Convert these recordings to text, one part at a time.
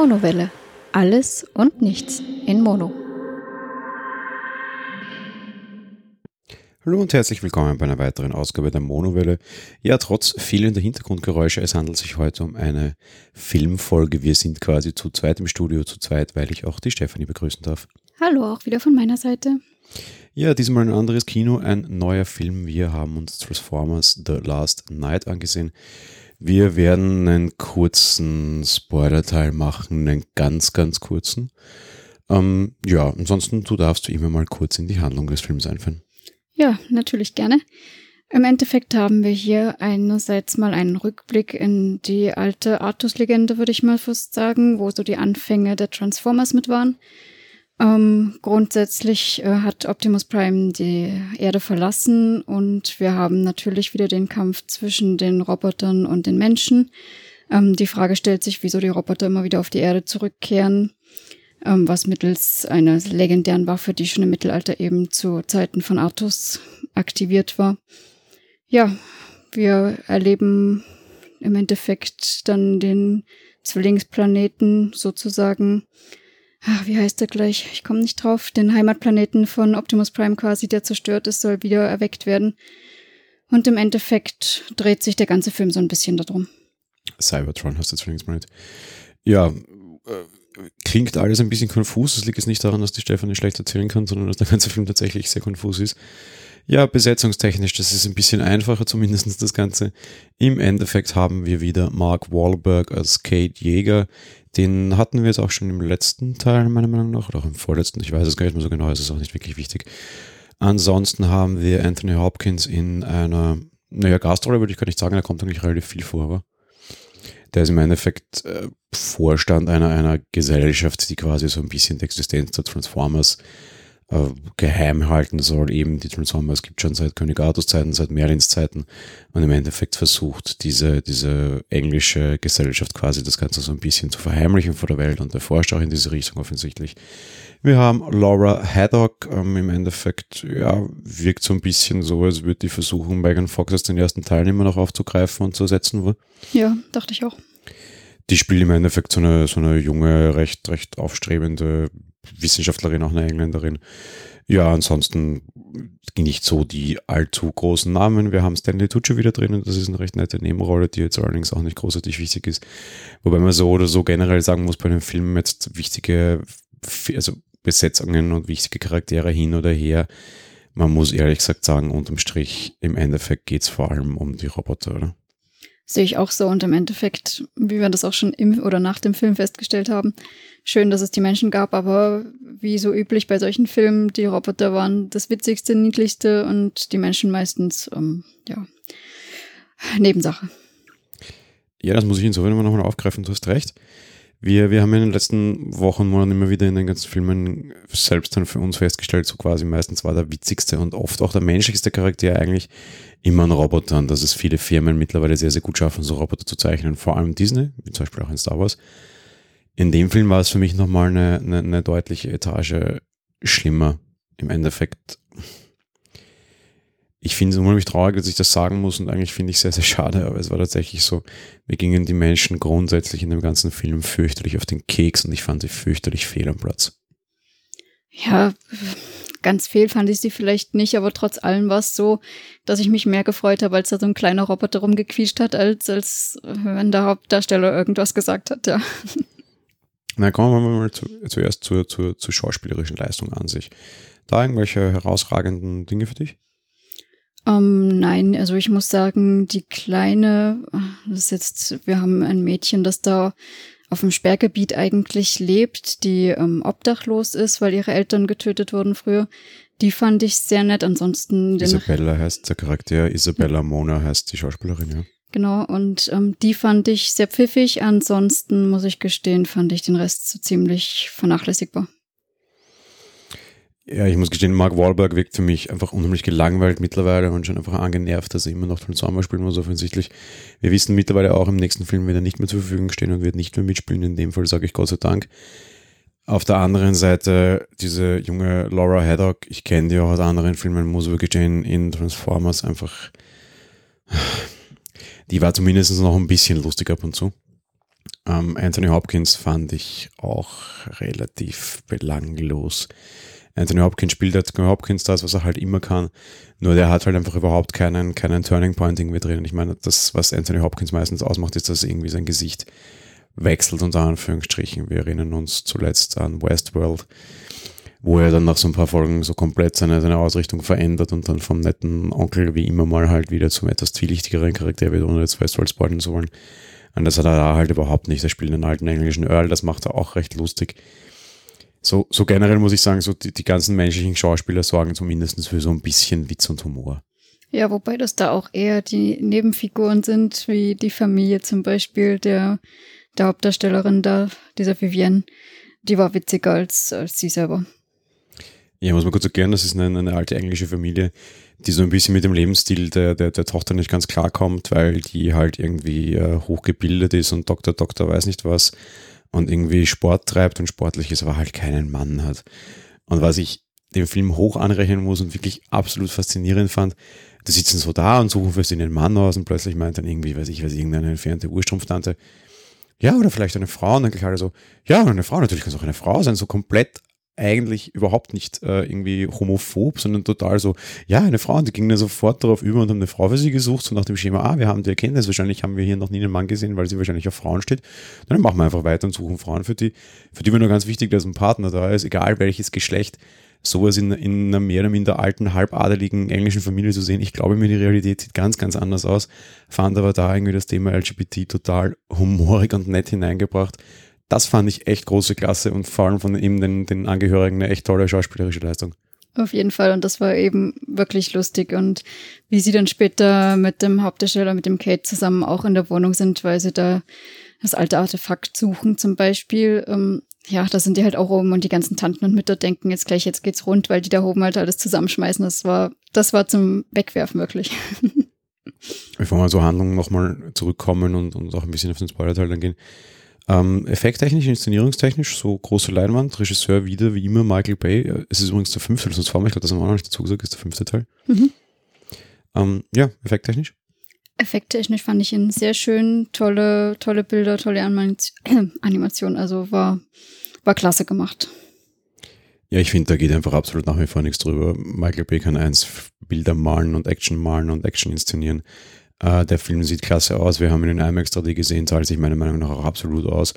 Monowelle. Alles und nichts in Mono. Hallo und herzlich willkommen bei einer weiteren Ausgabe der Monowelle. Ja, trotz fehlender Hintergrundgeräusche, es handelt sich heute um eine Filmfolge. Wir sind quasi zu zweit im Studio, zu zweit, weil ich auch die Stefanie begrüßen darf. Hallo, auch wieder von meiner Seite. Ja, diesmal ein anderes Kino, ein neuer Film. Wir haben uns Transformers The Last Night angesehen. Wir werden einen kurzen Spoiler-Teil machen, einen ganz, ganz kurzen. Ähm, ja, ansonsten, du darfst du immer mal kurz in die Handlung des Films einführen. Ja, natürlich gerne. Im Endeffekt haben wir hier einerseits mal einen Rückblick in die alte Artus-Legende, würde ich mal fast sagen, wo so die Anfänge der Transformers mit waren. Ähm, grundsätzlich äh, hat Optimus Prime die Erde verlassen und wir haben natürlich wieder den Kampf zwischen den Robotern und den Menschen. Ähm, die Frage stellt sich, wieso die Roboter immer wieder auf die Erde zurückkehren, ähm, was mittels einer legendären Waffe, die schon im Mittelalter eben zu Zeiten von Artus aktiviert war. Ja, wir erleben im Endeffekt dann den Zwillingsplaneten sozusagen ach, wie heißt der gleich? Ich komme nicht drauf. Den Heimatplaneten von Optimus Prime quasi, der zerstört ist, soll wieder erweckt werden. Und im Endeffekt dreht sich der ganze Film so ein bisschen darum. Cybertron hast du mal nicht. Ja, äh, klingt alles ein bisschen konfus. Das liegt jetzt nicht daran, dass die Stefanie schlecht erzählen kann, sondern dass der ganze Film tatsächlich sehr konfus ist. Ja, besetzungstechnisch, das ist ein bisschen einfacher, zumindest das Ganze. Im Endeffekt haben wir wieder Mark Wahlberg als Kate Jäger, den hatten wir jetzt auch schon im letzten Teil, meiner Meinung nach, oder auch im vorletzten. Ich weiß es gar nicht mehr so genau, es ist auch nicht wirklich wichtig. Ansonsten haben wir Anthony Hopkins in einer, naja, Gastrolle würde ich gar nicht sagen, da kommt eigentlich relativ viel vor, aber der ist im Endeffekt äh, Vorstand einer, einer Gesellschaft, die quasi so ein bisschen die Existenz der Transformers äh, geheim halten soll. Eben die Transformers gibt schon seit König Artus Zeiten, seit Merlins Zeiten und im Endeffekt versucht diese, diese englische Gesellschaft quasi das Ganze so ein bisschen zu verheimlichen vor der Welt und der forscht auch in diese Richtung offensichtlich. Wir haben Laura Haddock, ähm, im Endeffekt, ja, wirkt so ein bisschen so, als würde die versuchen, Megan Fox als den ersten Teil immer noch aufzugreifen und zu ersetzen. Ja, dachte ich auch. Die spielt im Endeffekt so eine, so eine junge, recht, recht aufstrebende Wissenschaftlerin, auch eine Engländerin. Ja, ansonsten nicht so die allzu großen Namen. Wir haben Stanley Tucci wieder drin und das ist eine recht nette Nebenrolle, die jetzt allerdings auch nicht großartig wichtig ist. Wobei man so oder so generell sagen muss, bei einem Film jetzt wichtige, also Besetzungen und wichtige Charaktere hin oder her. Man muss ehrlich gesagt sagen, unterm Strich, im Endeffekt geht es vor allem um die Roboter, oder? Sehe ich auch so und im Endeffekt, wie wir das auch schon im oder nach dem Film festgestellt haben, schön, dass es die Menschen gab, aber wie so üblich bei solchen Filmen, die Roboter waren das witzigste, niedlichste und die Menschen meistens, ähm, ja, Nebensache. Ja, das muss ich insofern immer nochmal aufgreifen, du hast recht. Wir, wir haben in den letzten Wochen, Monaten immer wieder in den ganzen Filmen selbst dann für uns festgestellt, so quasi meistens war der witzigste und oft auch der menschlichste Charakter eigentlich immer ein Roboter. Und dass es viele Firmen mittlerweile sehr, sehr gut schaffen, so Roboter zu zeichnen. Vor allem Disney, wie zum Beispiel auch in Star Wars. In dem Film war es für mich nochmal eine, eine, eine deutliche Etage schlimmer. Im Endeffekt ich finde es unheimlich traurig, dass ich das sagen muss und eigentlich finde ich es sehr, sehr schade, aber es war tatsächlich so, mir gingen die Menschen grundsätzlich in dem ganzen Film fürchterlich auf den Keks und ich fand sie fürchterlich fehl am Platz. Ja, ganz fehl fand ich sie vielleicht nicht, aber trotz allem war es so, dass ich mich mehr gefreut habe, als da so ein kleiner Roboter rumgequietscht hat, als, als wenn der Hauptdarsteller irgendwas gesagt hat, ja. Na, kommen wir mal zu, zuerst zur, zur, zur schauspielerischen Leistung an sich. Da irgendwelche herausragenden Dinge für dich? Ähm, nein, also ich muss sagen, die kleine, das ist jetzt, wir haben ein Mädchen, das da auf dem Sperrgebiet eigentlich lebt, die ähm, obdachlos ist, weil ihre Eltern getötet wurden früher. Die fand ich sehr nett. Ansonsten. Isabella heißt der Charakter, Isabella Mona heißt die Schauspielerin, ja. Genau, und ähm, die fand ich sehr pfiffig. Ansonsten, muss ich gestehen, fand ich den Rest so ziemlich vernachlässigbar. Ja, ich muss gestehen, Mark Wahlberg wirkt für mich einfach unheimlich gelangweilt mittlerweile und schon einfach angenervt, dass er immer noch Transformers spielen muss, offensichtlich. Wir wissen mittlerweile auch, im nächsten Film wird er nicht mehr zur Verfügung stehen und wird nicht mehr mitspielen. In dem Fall sage ich Gott sei Dank. Auf der anderen Seite, diese junge Laura Haddock, ich kenne die auch aus anderen Filmen, muss wirklich gestehen, in Transformers einfach, die war zumindest noch ein bisschen lustig ab und zu. Ähm, Anthony Hopkins fand ich auch relativ belanglos. Anthony Hopkins spielt Anthony Hopkins das, was er halt immer kann. Nur der hat halt einfach überhaupt keinen, keinen Turning Point irgendwie drin. Ich meine, das, was Anthony Hopkins meistens ausmacht, ist, dass irgendwie sein Gesicht wechselt, unter Anführungsstrichen. Wir erinnern uns zuletzt an Westworld, wo er dann nach so ein paar Folgen so komplett seine, seine Ausrichtung verändert und dann vom netten Onkel wie immer mal halt wieder zum etwas zwielichtigeren Charakter wird, ohne jetzt Westworld spoilern zu wollen. Und das hat er da halt überhaupt nicht. Er spielt einen alten englischen Earl, das macht er auch recht lustig. So, so generell muss ich sagen, so die, die ganzen menschlichen Schauspieler sorgen zumindest für so ein bisschen Witz und Humor. Ja, wobei das da auch eher die Nebenfiguren sind, wie die Familie zum Beispiel der, der Hauptdarstellerin da, dieser Vivienne. Die war witziger als, als sie selber. Ja, muss man kurz erklären, das ist eine, eine alte englische Familie, die so ein bisschen mit dem Lebensstil der, der, der Tochter nicht ganz klarkommt, weil die halt irgendwie äh, hochgebildet ist und Doktor, Doktor weiß nicht was und irgendwie Sport treibt und sportlich ist, aber halt keinen Mann hat. Und was ich dem Film hoch anrechnen muss und wirklich absolut faszinierend fand, die sitzen so da und suchen für sie einen Mann aus und plötzlich meint dann irgendwie, weiß ich, weiß ich, irgendeine entfernte Urstrumpftante, ja, oder vielleicht eine Frau und dann gleich alle so, ja, eine Frau, natürlich kann es auch eine Frau sein, so komplett eigentlich überhaupt nicht äh, irgendwie homophob, sondern total so, ja, eine Frau. Und die gingen dann sofort darauf über und haben eine Frau für sie gesucht, so nach dem Schema, ah, wir haben die Erkenntnis, wahrscheinlich haben wir hier noch nie einen Mann gesehen, weil sie wahrscheinlich auf Frauen steht. Dann machen wir einfach weiter und suchen Frauen für die. Für die wäre nur ganz wichtig, dass ein Partner da ist, egal welches Geschlecht, sowas in, in einer mehr oder minder alten, halbadeligen englischen Familie zu sehen. Ich glaube mir, die Realität sieht ganz, ganz anders aus. Fand aber da irgendwie das Thema LGBT total humorig und nett hineingebracht das fand ich echt große Klasse und vor allem von eben den, den Angehörigen eine echt tolle schauspielerische Leistung. Auf jeden Fall. Und das war eben wirklich lustig. Und wie sie dann später mit dem Hauptdarsteller, mit dem Kate zusammen auch in der Wohnung sind, weil sie da das alte Artefakt suchen zum Beispiel. Ähm, ja, da sind die halt auch oben und die ganzen Tanten und Mütter denken jetzt gleich, jetzt geht's rund, weil die da oben halt alles zusammenschmeißen. Das war, das war zum Wegwerfen wirklich. Bevor wir zur Handlung nochmal zurückkommen und, und auch ein bisschen auf den Spoiler-Teil dann gehen. Ähm, effekttechnisch, inszenierungstechnisch, so große Leinwand, Regisseur wieder wie immer Michael Bay. Es ist übrigens der fünfte Transformer, ich glaube, das haben wir auch noch nicht dazu gesagt, ist der fünfte Teil. Mhm. Ähm, ja, effekttechnisch. Effekttechnisch fand ich ihn sehr schön, tolle, tolle Bilder, tolle Animation, also war, war klasse gemacht. Ja, ich finde, da geht einfach absolut nach wie vor nichts drüber. Michael Bay kann eins Bilder malen und Action malen und Action inszenieren. Äh, der Film sieht klasse aus. Wir haben ihn in IMAX 3D gesehen, zahlt sich meiner Meinung nach auch absolut aus.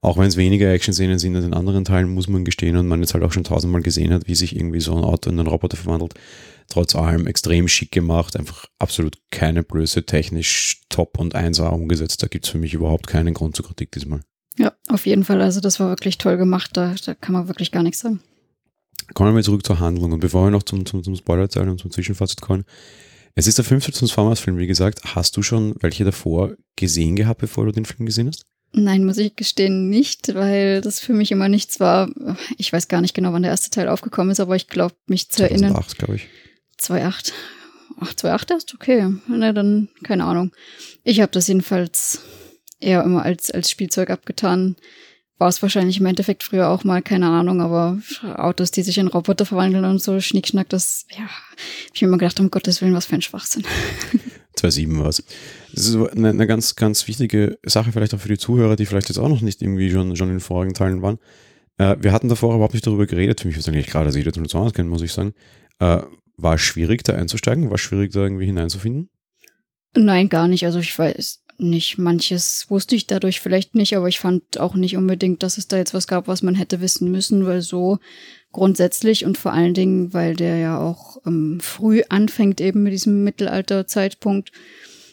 Auch wenn es weniger Action-Szenen sind als in anderen Teilen, muss man gestehen und man jetzt halt auch schon tausendmal gesehen hat, wie sich irgendwie so ein Auto in einen Roboter verwandelt. Trotz allem extrem schick gemacht, einfach absolut keine Blöße, technisch top und 1A umgesetzt. Da gibt es für mich überhaupt keinen Grund zur Kritik diesmal. Ja, auf jeden Fall. Also das war wirklich toll gemacht. Da, da kann man wirklich gar nichts sagen. Kommen wir zurück zur Handlung. Und bevor wir noch zum, zum, zum Spoiler-Teil und zum Zwischenfazit kommen, es ist der fünfte Transformers-Film, wie gesagt. Hast du schon welche davor gesehen gehabt, bevor du den Film gesehen hast? Nein, muss ich gestehen, nicht, weil das für mich immer nichts war. Ich weiß gar nicht genau, wann der erste Teil aufgekommen ist, aber ich glaube, mich zu 2008, erinnern. 2008, glaube ich. 2008. Ach, 2008 erst? Okay. Na, dann keine Ahnung. Ich habe das jedenfalls eher immer als, als Spielzeug abgetan war es wahrscheinlich im Endeffekt früher auch mal, keine Ahnung, aber Autos, die sich in Roboter verwandeln und so, Schnickschnack, das, ja, ich mir immer gedacht, um Gottes Willen, was für ein Schwachsinn. 2.7 war es. Das ist eine, eine, ganz, ganz wichtige Sache, vielleicht auch für die Zuhörer, die vielleicht jetzt auch noch nicht irgendwie schon, schon in den vorigen Teilen waren. Äh, wir hatten davor überhaupt nicht darüber geredet, für mich ist eigentlich klar, dass jeder den Sound kennt, muss ich sagen. Äh, war es schwierig, da einzusteigen? War es schwierig, da irgendwie hineinzufinden? Nein, gar nicht. Also ich weiß, nicht. Manches wusste ich dadurch vielleicht nicht, aber ich fand auch nicht unbedingt, dass es da jetzt was gab, was man hätte wissen müssen, weil so grundsätzlich und vor allen Dingen, weil der ja auch ähm, früh anfängt, eben mit diesem Mittelalterzeitpunkt,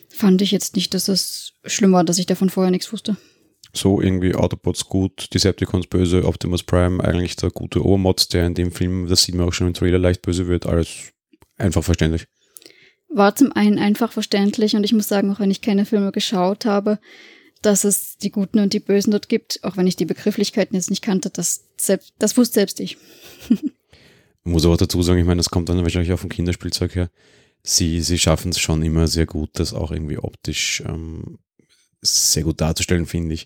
fand ich jetzt nicht, dass es schlimm war, dass ich davon vorher nichts wusste. So irgendwie Autobots gut, Decepticons böse, Optimus Prime eigentlich der gute Obermods, der in dem Film, das sieht man auch schon im Trailer, leicht böse wird, alles einfach verständlich war zum einen einfach verständlich und ich muss sagen, auch wenn ich keine Filme geschaut habe, dass es die Guten und die Bösen dort gibt, auch wenn ich die Begrifflichkeiten jetzt nicht kannte, das, selbst, das wusste selbst ich. muss aber dazu sagen, ich meine, das kommt dann wahrscheinlich auch vom Kinderspielzeug her. Sie, sie schaffen es schon immer sehr gut, das auch irgendwie optisch ähm, sehr gut darzustellen, finde ich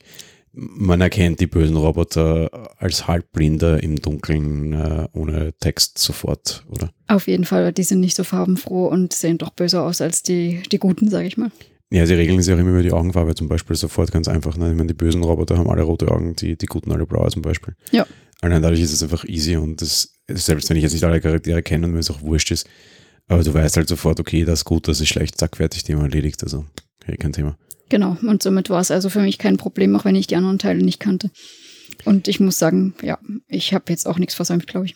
man erkennt die bösen Roboter als Halbblinder im Dunkeln äh, ohne Text sofort, oder? Auf jeden Fall, die sind nicht so farbenfroh und sehen doch böser aus als die, die guten, sage ich mal. Ja, sie regeln sich auch immer über die Augenfarbe zum Beispiel sofort ganz einfach. Ne? Ich meine, die bösen Roboter haben alle rote Augen, die, die guten alle blaue zum Beispiel. Ja. Allein dadurch ist es einfach easy und das, selbst wenn ich jetzt nicht alle Charaktere kenne und mir es auch wurscht ist, aber du weißt halt sofort, okay, das ist gut, das ist schlecht, zack, fertig, Thema erledigt. Also, hey, kein Thema. Genau, und somit war es also für mich kein Problem, auch wenn ich die anderen Teile nicht kannte. Und ich muss sagen, ja, ich habe jetzt auch nichts versäumt, glaube ich.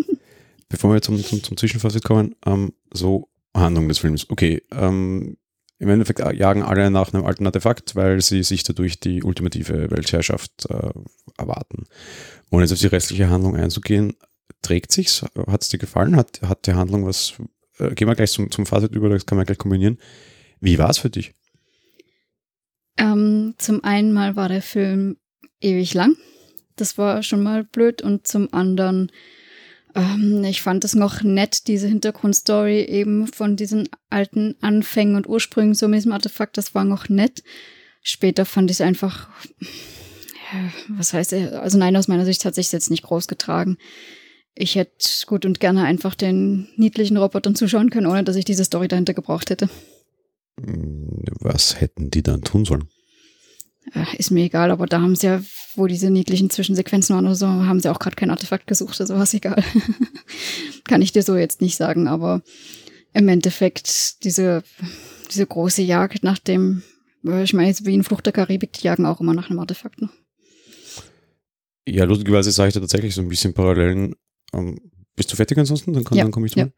Bevor wir zum, zum, zum Zwischenfazit kommen, ähm, so Handlung des Films. Okay, ähm, im Endeffekt jagen alle nach einem alten Artefakt, weil sie sich dadurch die ultimative Weltherrschaft äh, erwarten. Ohne jetzt auf die restliche Handlung einzugehen, trägt sich's? Hat es dir gefallen? Hat, hat die Handlung was? Äh, gehen wir gleich zum, zum Fazit über, das kann man gleich kombinieren. Wie war es für dich? Ähm, zum einen mal war der Film ewig lang. Das war schon mal blöd. Und zum anderen, ähm, ich fand es noch nett, diese Hintergrundstory eben von diesen alten Anfängen und Ursprüngen so mit diesem Artefakt, das war noch nett. Später fand ich es einfach, ja, was heißt, also nein, aus meiner Sicht hat sich jetzt nicht groß getragen. Ich hätte gut und gerne einfach den niedlichen Robotern zuschauen können, ohne dass ich diese Story dahinter gebraucht hätte. Was hätten die dann tun sollen? Ist mir egal, aber da haben sie ja, wo diese niedlichen Zwischensequenzen waren oder so, haben sie auch gerade kein Artefakt gesucht, also war es egal. Kann ich dir so jetzt nicht sagen, aber im Endeffekt diese, diese große Jagd nach dem, ich meine, jetzt wie in Flucht der Karibik, die jagen auch immer nach einem Artefakt. Ne? Ja, lustigerweise sage ich da tatsächlich so ein bisschen Parallelen. Ähm, bist du fertig ansonsten? Dann, ja, dann komme ich zu. Ja.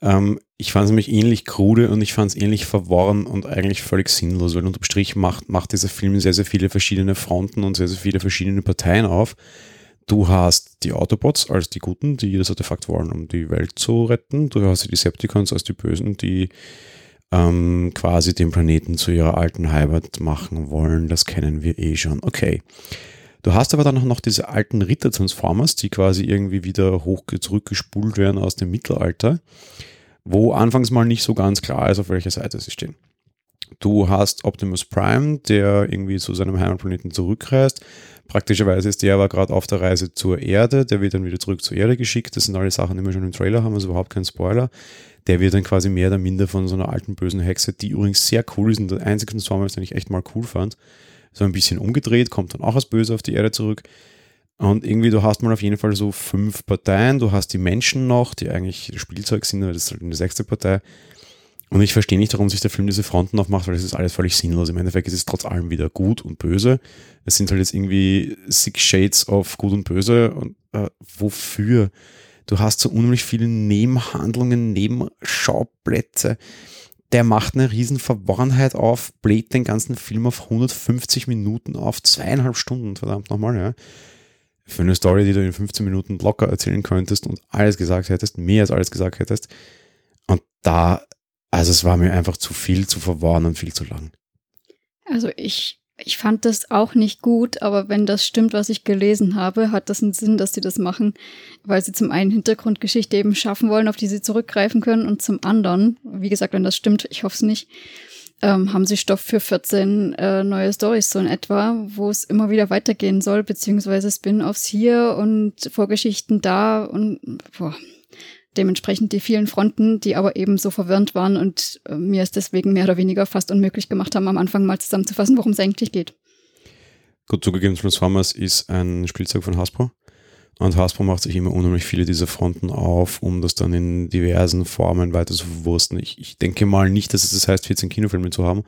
Ähm, ich fand es nämlich ähnlich krude und ich fand es ähnlich verworren und eigentlich völlig sinnlos, weil unterm Strich macht, macht dieser Film sehr, sehr viele verschiedene Fronten und sehr, sehr viele verschiedene Parteien auf. Du hast die Autobots als die Guten, die jedes Artefakt wollen, um die Welt zu retten. Du hast die Decepticons als die Bösen, die ähm, quasi den Planeten zu ihrer alten Heimat machen wollen. Das kennen wir eh schon. Okay. Du hast aber dann noch diese alten Ritter-Transformers, die quasi irgendwie wieder hoch zurückgespult werden aus dem Mittelalter, wo anfangs mal nicht so ganz klar ist, auf welcher Seite sie stehen. Du hast Optimus Prime, der irgendwie zu seinem Heimatplaneten zurückreist. Praktischerweise ist der aber gerade auf der Reise zur Erde. Der wird dann wieder zurück zur Erde geschickt. Das sind alle Sachen, die wir schon im Trailer haben, also überhaupt kein Spoiler. Der wird dann quasi mehr oder minder von so einer alten bösen Hexe, die übrigens sehr cool ist und der einzige Transformer, den ich echt mal cool fand, so ein bisschen umgedreht, kommt dann auch als Böse auf die Erde zurück. Und irgendwie, du hast mal auf jeden Fall so fünf Parteien. Du hast die Menschen noch, die eigentlich Spielzeug sind, aber das ist halt eine sechste Partei. Und ich verstehe nicht, warum sich der Film diese Fronten aufmacht, weil das ist alles völlig sinnlos. Im Endeffekt ist es trotz allem wieder gut und böse. Es sind halt jetzt irgendwie Six Shades of gut und böse. Und äh, wofür? Du hast so unheimlich viele Nebenhandlungen, Nebenschauplätze der macht eine riesen Verworrenheit auf, bläht den ganzen Film auf 150 Minuten auf, zweieinhalb Stunden, verdammt nochmal, ja. Für eine Story, die du in 15 Minuten locker erzählen könntest und alles gesagt hättest, mehr als alles gesagt hättest. Und da, also es war mir einfach zu viel zu verworren und viel zu lang. Also ich ich fand das auch nicht gut, aber wenn das stimmt, was ich gelesen habe, hat das einen Sinn, dass sie das machen, weil sie zum einen Hintergrundgeschichte eben schaffen wollen, auf die sie zurückgreifen können und zum anderen, wie gesagt, wenn das stimmt, ich hoffe es nicht, ähm, haben sie Stoff für 14 äh, neue Stories so in etwa, wo es immer wieder weitergehen soll, beziehungsweise Spin-offs hier und Vorgeschichten da und boah, dementsprechend die vielen Fronten, die aber eben so verwirrend waren und äh, mir es deswegen mehr oder weniger fast unmöglich gemacht haben, am Anfang mal zusammenzufassen, worum es eigentlich geht. Gut zugegeben, Transformers ist ein Spielzeug von Hasbro. Und Hasbro macht sich immer unheimlich viele dieser Fronten auf, um das dann in diversen Formen weiter zu verwursten. Ich, ich denke mal nicht, dass es das heißt, 14 Kinofilme zu haben,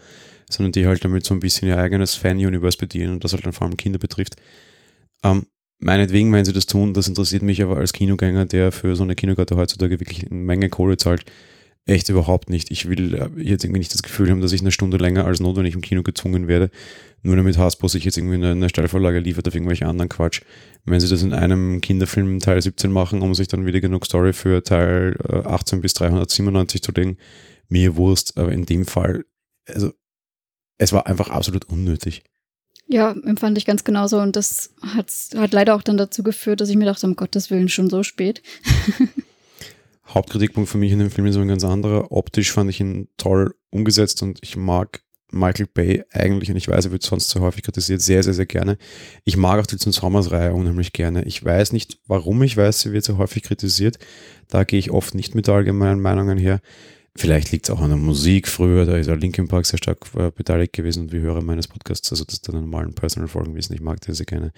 sondern die halt damit so ein bisschen ihr eigenes Fan-Universe bedienen und das halt dann vor allem Kinder betrifft. Ähm, meinetwegen, wenn sie das tun, das interessiert mich aber als Kinogänger, der für so eine Kinokarte heutzutage wirklich eine Menge Kohle zahlt, echt überhaupt nicht. Ich will äh, jetzt irgendwie nicht das Gefühl haben, dass ich eine Stunde länger als notwendig im Kino gezwungen werde, nur damit Hasbro sich jetzt irgendwie eine, Steilvorlage liefert auf irgendwelche anderen Quatsch. Wenn sie das in einem Kinderfilm Teil 17 machen, um sich dann wieder genug Story für Teil 18 äh, bis 397 zu legen, mir Wurst, aber in dem Fall, also es war einfach absolut unnötig. Ja, empfand ich ganz genauso und das hat, hat leider auch dann dazu geführt, dass ich mir dachte, um Gottes Willen, schon so spät. Hauptkritikpunkt für mich in dem Film ist ein ganz anderer. Optisch fand ich ihn toll umgesetzt und ich mag Michael Bay eigentlich, und ich weiß, er wird sonst so häufig kritisiert, sehr, sehr, sehr gerne. Ich mag auch die Transformers-Reihe unheimlich gerne. Ich weiß nicht, warum ich weiß, sie wird so häufig kritisiert. Da gehe ich oft nicht mit allgemeinen Meinungen her. Vielleicht liegt es auch an der Musik. Früher, da ist ja Linkin Park sehr stark äh, beteiligt gewesen und wie Hörer meines Podcasts, also das dann normalen Personal-Folgen wissen, ich mag sehr gerne.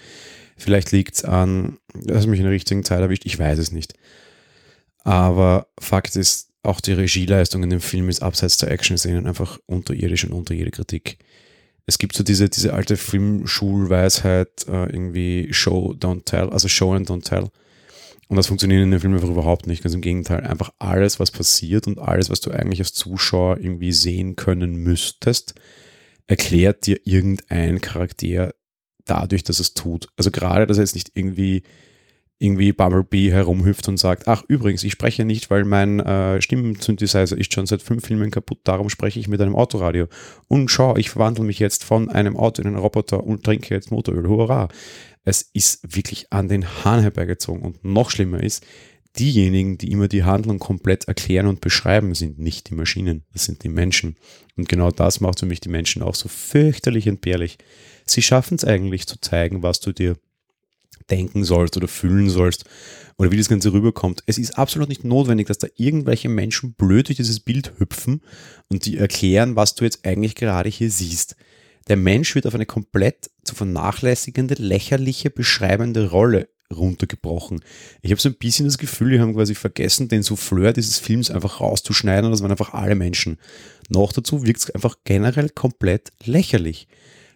Vielleicht liegt es an, dass mich in der richtigen Zeit erwischt, ich weiß es nicht. Aber Fakt ist, auch die Regieleistung in dem Film ist abseits der Action-Szenen einfach unterirdisch und unter jede Kritik. Es gibt so diese, diese alte Filmschulweisheit, äh, irgendwie Show, don't tell, also Show and don't tell. Und das funktioniert in dem Film einfach überhaupt nicht. Ganz im Gegenteil. Einfach alles, was passiert und alles, was du eigentlich als Zuschauer irgendwie sehen können müsstest, erklärt dir irgendein Charakter dadurch, dass es tut. Also gerade, dass er jetzt nicht irgendwie irgendwie Bumblebee herumhüpft und sagt, ach übrigens, ich spreche nicht, weil mein äh, Stimmensynthesizer ist schon seit fünf Filmen kaputt, darum spreche ich mit einem Autoradio. Und schau, ich verwandle mich jetzt von einem Auto in einen Roboter und trinke jetzt Motoröl. Hurra! Es ist wirklich an den Hahn herbeigezogen. Und noch schlimmer ist, diejenigen, die immer die Handlung komplett erklären und beschreiben, sind nicht die Maschinen, das sind die Menschen. Und genau das macht für mich die Menschen auch so fürchterlich entbehrlich. Sie schaffen es eigentlich zu zeigen, was du dir denken sollst oder fühlen sollst oder wie das Ganze rüberkommt. Es ist absolut nicht notwendig, dass da irgendwelche Menschen blöd durch dieses Bild hüpfen und die erklären, was du jetzt eigentlich gerade hier siehst. Der Mensch wird auf eine komplett zu vernachlässigende, lächerliche, beschreibende Rolle runtergebrochen. Ich habe so ein bisschen das Gefühl, die haben quasi vergessen, den Souffleur dieses Films einfach rauszuschneiden und das waren einfach alle Menschen. Noch dazu wirkt es einfach generell komplett lächerlich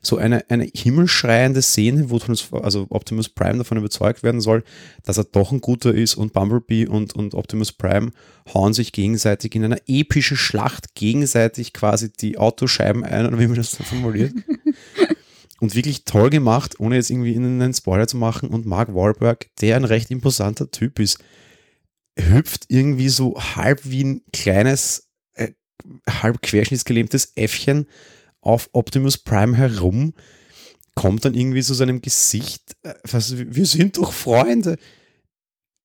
so eine, eine himmelschreiende Szene, wo also Optimus Prime davon überzeugt werden soll, dass er doch ein guter ist und Bumblebee und, und Optimus Prime hauen sich gegenseitig in einer epischen Schlacht gegenseitig quasi die Autoscheiben ein, oder wie man das so formuliert. und wirklich toll gemacht, ohne jetzt irgendwie ihnen einen Spoiler zu machen. Und Mark Wahlberg, der ein recht imposanter Typ ist, hüpft irgendwie so halb wie ein kleines, äh, halb querschnittsgelähmtes Äffchen auf Optimus Prime herum, kommt dann irgendwie zu seinem Gesicht, äh, was, wir sind doch Freunde.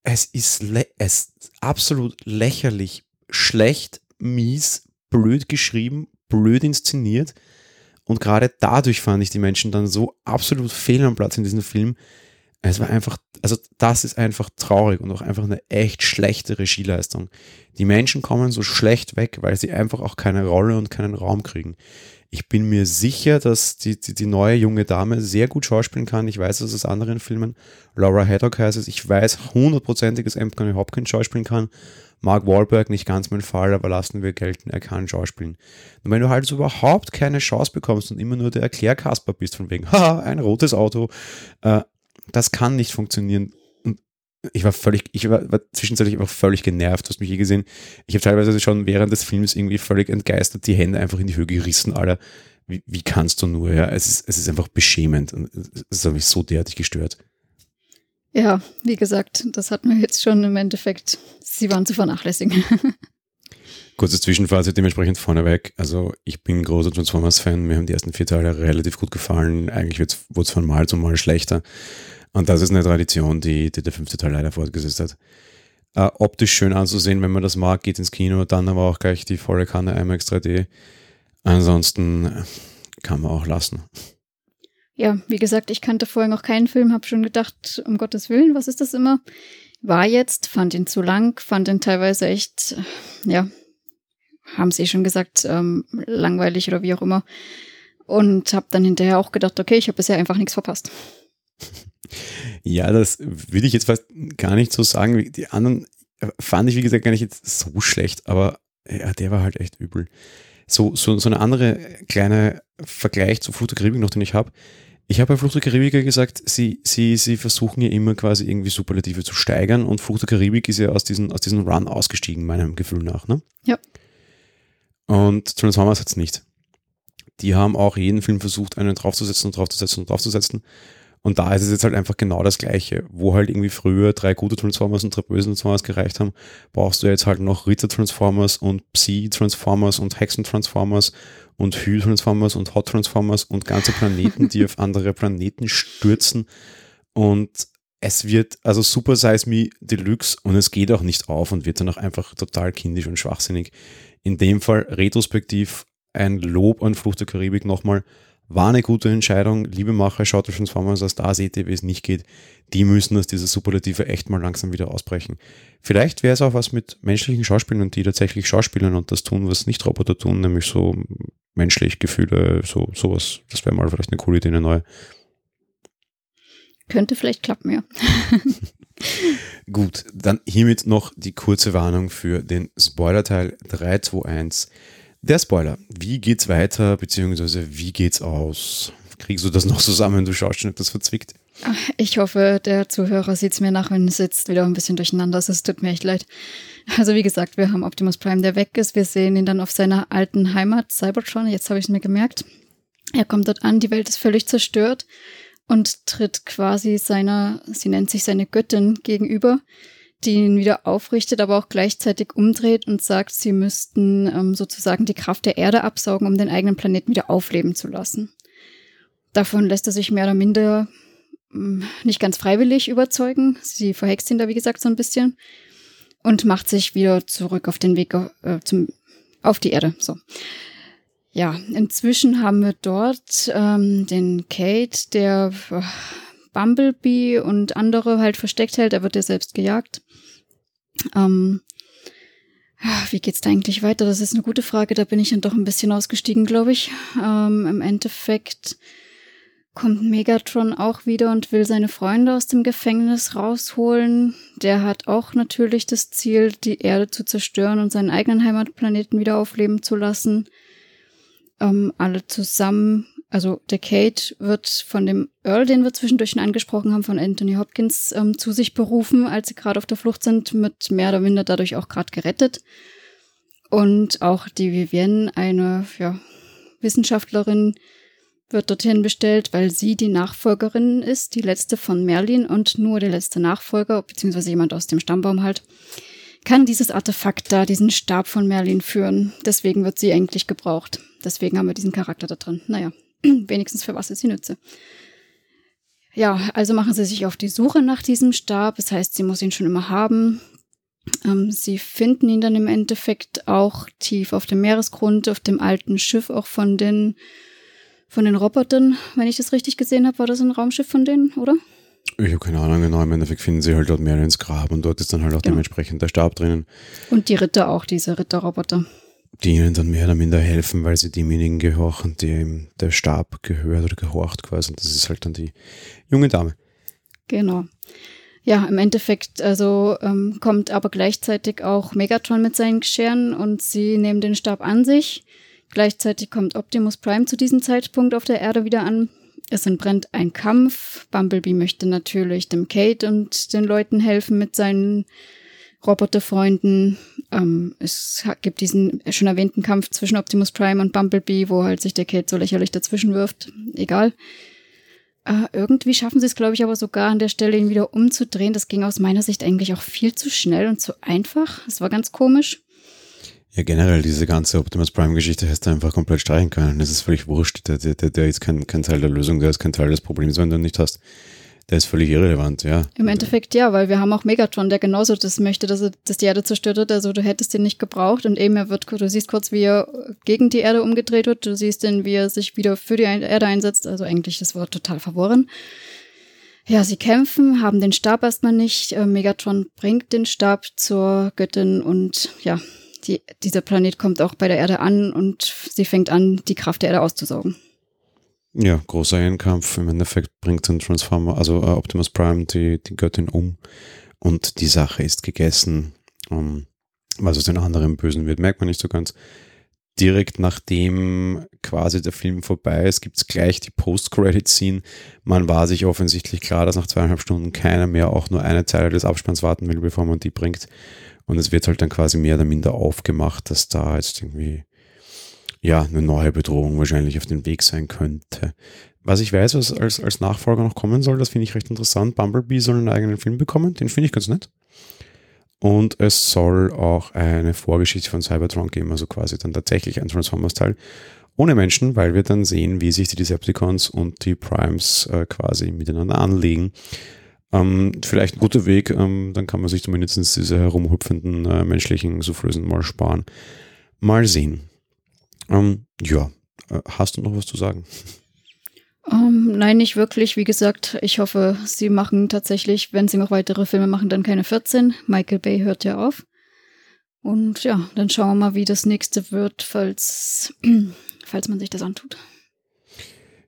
Es ist, es ist absolut lächerlich, schlecht, mies, blöd geschrieben, blöd inszeniert. Und gerade dadurch fand ich die Menschen dann so absolut fehl am Platz in diesem Film. Es war einfach, also das ist einfach traurig und auch einfach eine echt schlechte Regieleistung. Die Menschen kommen so schlecht weg, weil sie einfach auch keine Rolle und keinen Raum kriegen. Ich bin mir sicher, dass die, die, die, neue junge Dame sehr gut schauspielen kann. Ich weiß das aus anderen Filmen. Laura Haddock heißt es. Ich weiß hundertprozentig, dass Anthony Hopkins schauspielen kann. Mark Wahlberg nicht ganz mein Fall, aber lassen wir gelten, er kann schauspielen. Und wenn du halt überhaupt keine Chance bekommst und immer nur der Erklärkasper bist, von wegen, haha, ein rotes Auto, äh, das kann nicht funktionieren ich war völlig, ich war, war zwischenzeitlich einfach völlig genervt, du hast mich hier gesehen. Ich habe teilweise schon während des Films irgendwie völlig entgeistert die Hände einfach in die Höhe gerissen, Alter. Wie, wie kannst du nur, ja? Es ist, es ist einfach beschämend und es hat mich so derartig gestört. Ja, wie gesagt, das hat mir jetzt schon im Endeffekt, sie waren zu vernachlässigen. Kurzes Zwischenfazit dementsprechend vorneweg. Also ich bin großer Transformers-Fan. Mir haben die ersten vier Teile relativ gut gefallen. Eigentlich wurde es von Mal zu Mal schlechter. Und das ist eine Tradition, die, die der fünfte Teil leider fortgesetzt hat. Äh, optisch schön anzusehen, wenn man das mag, geht ins Kino, dann aber auch gleich die volle Kanne IMAX 3D. Ansonsten äh, kann man auch lassen. Ja, wie gesagt, ich kannte vorher noch keinen Film, habe schon gedacht, um Gottes Willen, was ist das immer? War jetzt, fand ihn zu lang, fand ihn teilweise echt, ja, haben sie schon gesagt, ähm, langweilig oder wie auch immer. Und habe dann hinterher auch gedacht, okay, ich habe bisher einfach nichts verpasst. Ja, das würde ich jetzt fast gar nicht so sagen. Die anderen fand ich, wie gesagt, gar nicht jetzt so schlecht, aber ja, der war halt echt übel. So, so, so eine andere kleine Vergleich zu Flucht der Karibik noch, den ich habe. Ich habe bei Flucht der Karibik gesagt, sie, sie, sie versuchen ja immer quasi irgendwie Superlative zu steigern und Flucht der Karibik ist ja aus diesem aus diesen Run ausgestiegen, meinem Gefühl nach. Ne? Ja. Und Transformers hat es nicht. Die haben auch jeden Film versucht, einen draufzusetzen und draufzusetzen und draufzusetzen. Und da ist es jetzt halt einfach genau das Gleiche. Wo halt irgendwie früher drei gute Transformers und drei böse Transformers gereicht haben, brauchst du jetzt halt noch Ritter-Transformers und Psi-Transformers und Hexen-Transformers und Hü-Transformers und Hot-Transformers und ganze Planeten, die auf andere Planeten stürzen. Und es wird also Super Size Me Deluxe und es geht auch nicht auf und wird dann auch einfach total kindisch und schwachsinnig. In dem Fall retrospektiv ein Lob an Flucht der Karibik nochmal war eine gute Entscheidung. Liebe Macher, schaut euch Transformers aus, da seht ihr, wie es nicht geht. Die müssen aus dieser Superlative echt mal langsam wieder ausbrechen. Vielleicht wäre es auch was mit menschlichen Schauspielern, die tatsächlich schauspielern und das tun, was nicht Roboter tun, nämlich so menschlich Gefühle, so sowas. Das wäre mal vielleicht eine coole Idee, eine neue. Könnte vielleicht klappen, ja. Gut, dann hiermit noch die kurze Warnung für den Spoiler-Teil 321. Der Spoiler. Wie geht's weiter, beziehungsweise wie geht's aus? Kriegst du das noch zusammen? Du schaust schon etwas verzwickt. Ich hoffe, der Zuhörer sieht es mir nach, es jetzt wieder ein bisschen durcheinander. Es tut mir echt leid. Also wie gesagt, wir haben Optimus Prime, der weg ist. Wir sehen ihn dann auf seiner alten Heimat, Cybertron. Jetzt habe ich es mir gemerkt. Er kommt dort an, die Welt ist völlig zerstört und tritt quasi seiner, sie nennt sich seine Göttin gegenüber, die ihn wieder aufrichtet, aber auch gleichzeitig umdreht und sagt, sie müssten ähm, sozusagen die Kraft der Erde absaugen, um den eigenen Planeten wieder aufleben zu lassen. Davon lässt er sich mehr oder minder ähm, nicht ganz freiwillig überzeugen. Sie verhext ihn da, wie gesagt, so ein bisschen und macht sich wieder zurück auf den Weg äh, zum, auf die Erde. So. Ja, inzwischen haben wir dort ähm, den Kate, der äh, Bumblebee und andere halt versteckt hält. Er wird ja selbst gejagt. Ähm, wie geht's da eigentlich weiter? Das ist eine gute Frage. Da bin ich dann doch ein bisschen ausgestiegen, glaube ich. Ähm, Im Endeffekt kommt Megatron auch wieder und will seine Freunde aus dem Gefängnis rausholen. Der hat auch natürlich das Ziel, die Erde zu zerstören und seinen eigenen Heimatplaneten wieder aufleben zu lassen ähm, alle zusammen. Also der Kate wird von dem Earl, den wir zwischendurch schon angesprochen haben, von Anthony Hopkins ähm, zu sich berufen, als sie gerade auf der Flucht sind, mit mehr oder minder dadurch auch gerade gerettet. Und auch die Vivienne, eine ja, Wissenschaftlerin, wird dorthin bestellt, weil sie die Nachfolgerin ist, die letzte von Merlin und nur der letzte Nachfolger, beziehungsweise jemand aus dem Stammbaum halt, kann dieses Artefakt da, diesen Stab von Merlin führen. Deswegen wird sie eigentlich gebraucht. Deswegen haben wir diesen Charakter da drin. Naja, wenigstens für was ist sie nütze. Ja, also machen sie sich auf die Suche nach diesem Stab. Das heißt, sie muss ihn schon immer haben. Ähm, sie finden ihn dann im Endeffekt auch tief auf dem Meeresgrund, auf dem alten Schiff auch von den, von den Robotern. Wenn ich das richtig gesehen habe, war das ein Raumschiff von denen, oder? Ich habe keine Ahnung genau. Im Endeffekt finden sie halt dort mehr ins Grab und dort ist dann halt auch genau. dementsprechend der Stab drinnen. Und die Ritter auch, diese Ritterroboter die ihnen dann mehr oder minder helfen, weil sie demjenigen gehorchen, dem der Stab gehört oder gehorcht quasi. Und das ist halt dann die junge Dame. Genau. Ja, im Endeffekt, also ähm, kommt aber gleichzeitig auch Megatron mit seinen Gescheren und sie nehmen den Stab an sich. Gleichzeitig kommt Optimus Prime zu diesem Zeitpunkt auf der Erde wieder an. Es entbrennt ein Kampf. Bumblebee möchte natürlich dem Kate und den Leuten helfen mit seinen Roboterfreunden. Ähm, es gibt diesen schon erwähnten Kampf zwischen Optimus Prime und Bumblebee, wo halt sich der Kate so lächerlich dazwischen wirft. Egal. Äh, irgendwie schaffen sie es, glaube ich, aber sogar an der Stelle ihn wieder umzudrehen. Das ging aus meiner Sicht eigentlich auch viel zu schnell und zu einfach. Es war ganz komisch. Ja, generell, diese ganze Optimus Prime-Geschichte hättest du einfach komplett streichen können. Das ist völlig wurscht. Der, der, der ist kein, kein Teil der Lösung, der ist kein Teil des Problems, wenn du ihn nicht hast. Der ist völlig irrelevant, ja. Im Endeffekt ja, weil wir haben auch Megatron, der genauso das möchte, dass, er, dass die Erde zerstört wird. Also du hättest den nicht gebraucht und eben er wird, du siehst kurz, wie er gegen die Erde umgedreht wird. Du siehst den, wie er sich wieder für die Erde einsetzt. Also eigentlich das Wort total verworren. Ja, sie kämpfen, haben den Stab erstmal nicht. Äh, Megatron bringt den Stab zur Göttin und ja, die, dieser Planet kommt auch bei der Erde an und sie fängt an, die Kraft der Erde auszusaugen. Ja, großer Endkampf. Im Endeffekt bringt dann Transformer, also äh, Optimus Prime, die, die Göttin um und die Sache ist gegessen. Um, ähm, was aus den anderen Bösen wird, merkt man nicht so ganz. Direkt nachdem quasi der Film vorbei ist, gibt es gleich die Post-Credit-Scene. Man war sich offensichtlich klar, dass nach zweieinhalb Stunden keiner mehr auch nur eine Zeile des Abspanns warten will, bevor man die bringt. Und es wird halt dann quasi mehr oder minder aufgemacht, dass da jetzt irgendwie ja, eine neue Bedrohung wahrscheinlich auf den Weg sein könnte. Was ich weiß, was als, als Nachfolger noch kommen soll, das finde ich recht interessant. Bumblebee soll einen eigenen Film bekommen, den finde ich ganz nett. Und es soll auch eine Vorgeschichte von Cybertron geben, also quasi dann tatsächlich ein Transformers-Teil ohne Menschen, weil wir dann sehen, wie sich die Decepticons und die Primes äh, quasi miteinander anlegen. Ähm, vielleicht ein guter Weg, ähm, dann kann man sich zumindest diese herumhüpfenden äh, menschlichen Soufflösen mal sparen. Mal sehen. Ähm, ja, äh, hast du noch was zu sagen? Um, ähm, nein, nicht wirklich. Wie gesagt, ich hoffe, sie machen tatsächlich, wenn sie noch weitere Filme machen, dann keine 14. Michael Bay hört ja auf. Und ja, dann schauen wir mal, wie das nächste wird, falls, falls man sich das antut.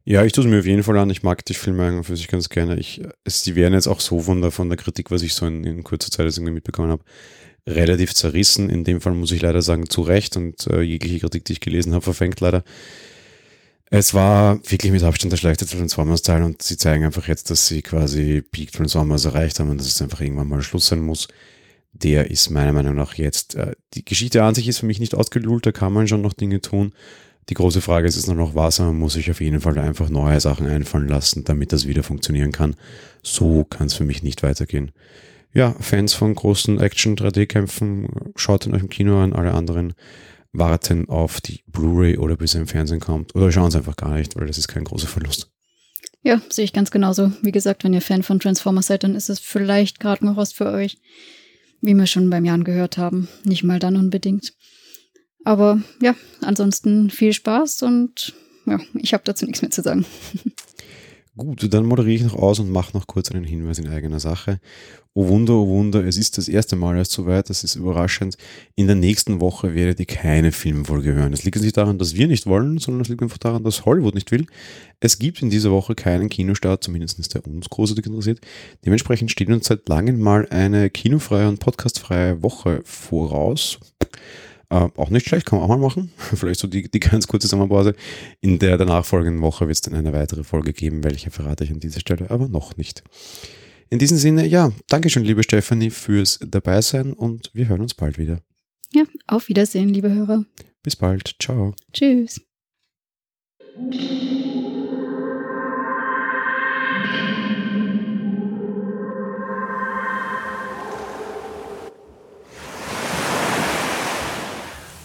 Ja, ich tue es mir auf jeden Fall an. Ich mag die Filme für sich ganz gerne. Ich, es, die werden jetzt auch so von der, von der Kritik, was ich so in, in kurzer Zeit irgendwie mitbekommen habe, relativ zerrissen. In dem Fall muss ich leider sagen, zu Recht. Und äh, jegliche Kritik, die ich gelesen habe, verfängt leider. Es war wirklich mit Abstand der schlechteste Transformers-Teil und sie zeigen einfach jetzt, dass sie quasi Peak Transformers erreicht haben und dass es einfach irgendwann mal Schluss sein muss der ist meiner Meinung nach jetzt, äh, die Geschichte an sich ist für mich nicht ausgelullt, da kann man schon noch Dinge tun. Die große Frage ist, ist nur noch was, man muss sich auf jeden Fall einfach neue Sachen einfallen lassen, damit das wieder funktionieren kann. So kann es für mich nicht weitergehen. Ja, Fans von großen Action-3D-Kämpfen, schaut ihn euch im Kino an, alle anderen warten auf die Blu-ray oder bis er im Fernsehen kommt. Oder schauen es einfach gar nicht, weil das ist kein großer Verlust. Ja, sehe ich ganz genauso. Wie gesagt, wenn ihr Fan von Transformers seid, dann ist es vielleicht gerade noch was für euch wie wir schon beim Jan gehört haben. Nicht mal dann unbedingt. Aber ja, ansonsten viel Spaß und ja, ich habe dazu nichts mehr zu sagen. Gut, dann moderiere ich noch aus und mache noch kurz einen Hinweis in eigener Sache. Oh Wunder, oh Wunder, es ist das erste Mal erst soweit, das ist überraschend. In der nächsten Woche werdet ihr keine Filmfolge hören. Das liegt nicht daran, dass wir nicht wollen, sondern es liegt einfach daran, dass Hollywood nicht will. Es gibt in dieser Woche keinen Kinostart, zumindest der uns großartig interessiert. Dementsprechend steht uns seit langem mal eine kinofreie und podcastfreie Woche voraus. Äh, auch nicht schlecht, kann man auch mal machen. Vielleicht so die, die ganz kurze Sommerpause. In der danach folgenden Woche wird es dann eine weitere Folge geben, welche verrate ich an dieser Stelle aber noch nicht. In diesem Sinne, ja, danke schön, liebe Stefanie, fürs Dabeisein und wir hören uns bald wieder. Ja, auf Wiedersehen, liebe Hörer. Bis bald. Ciao. Tschüss.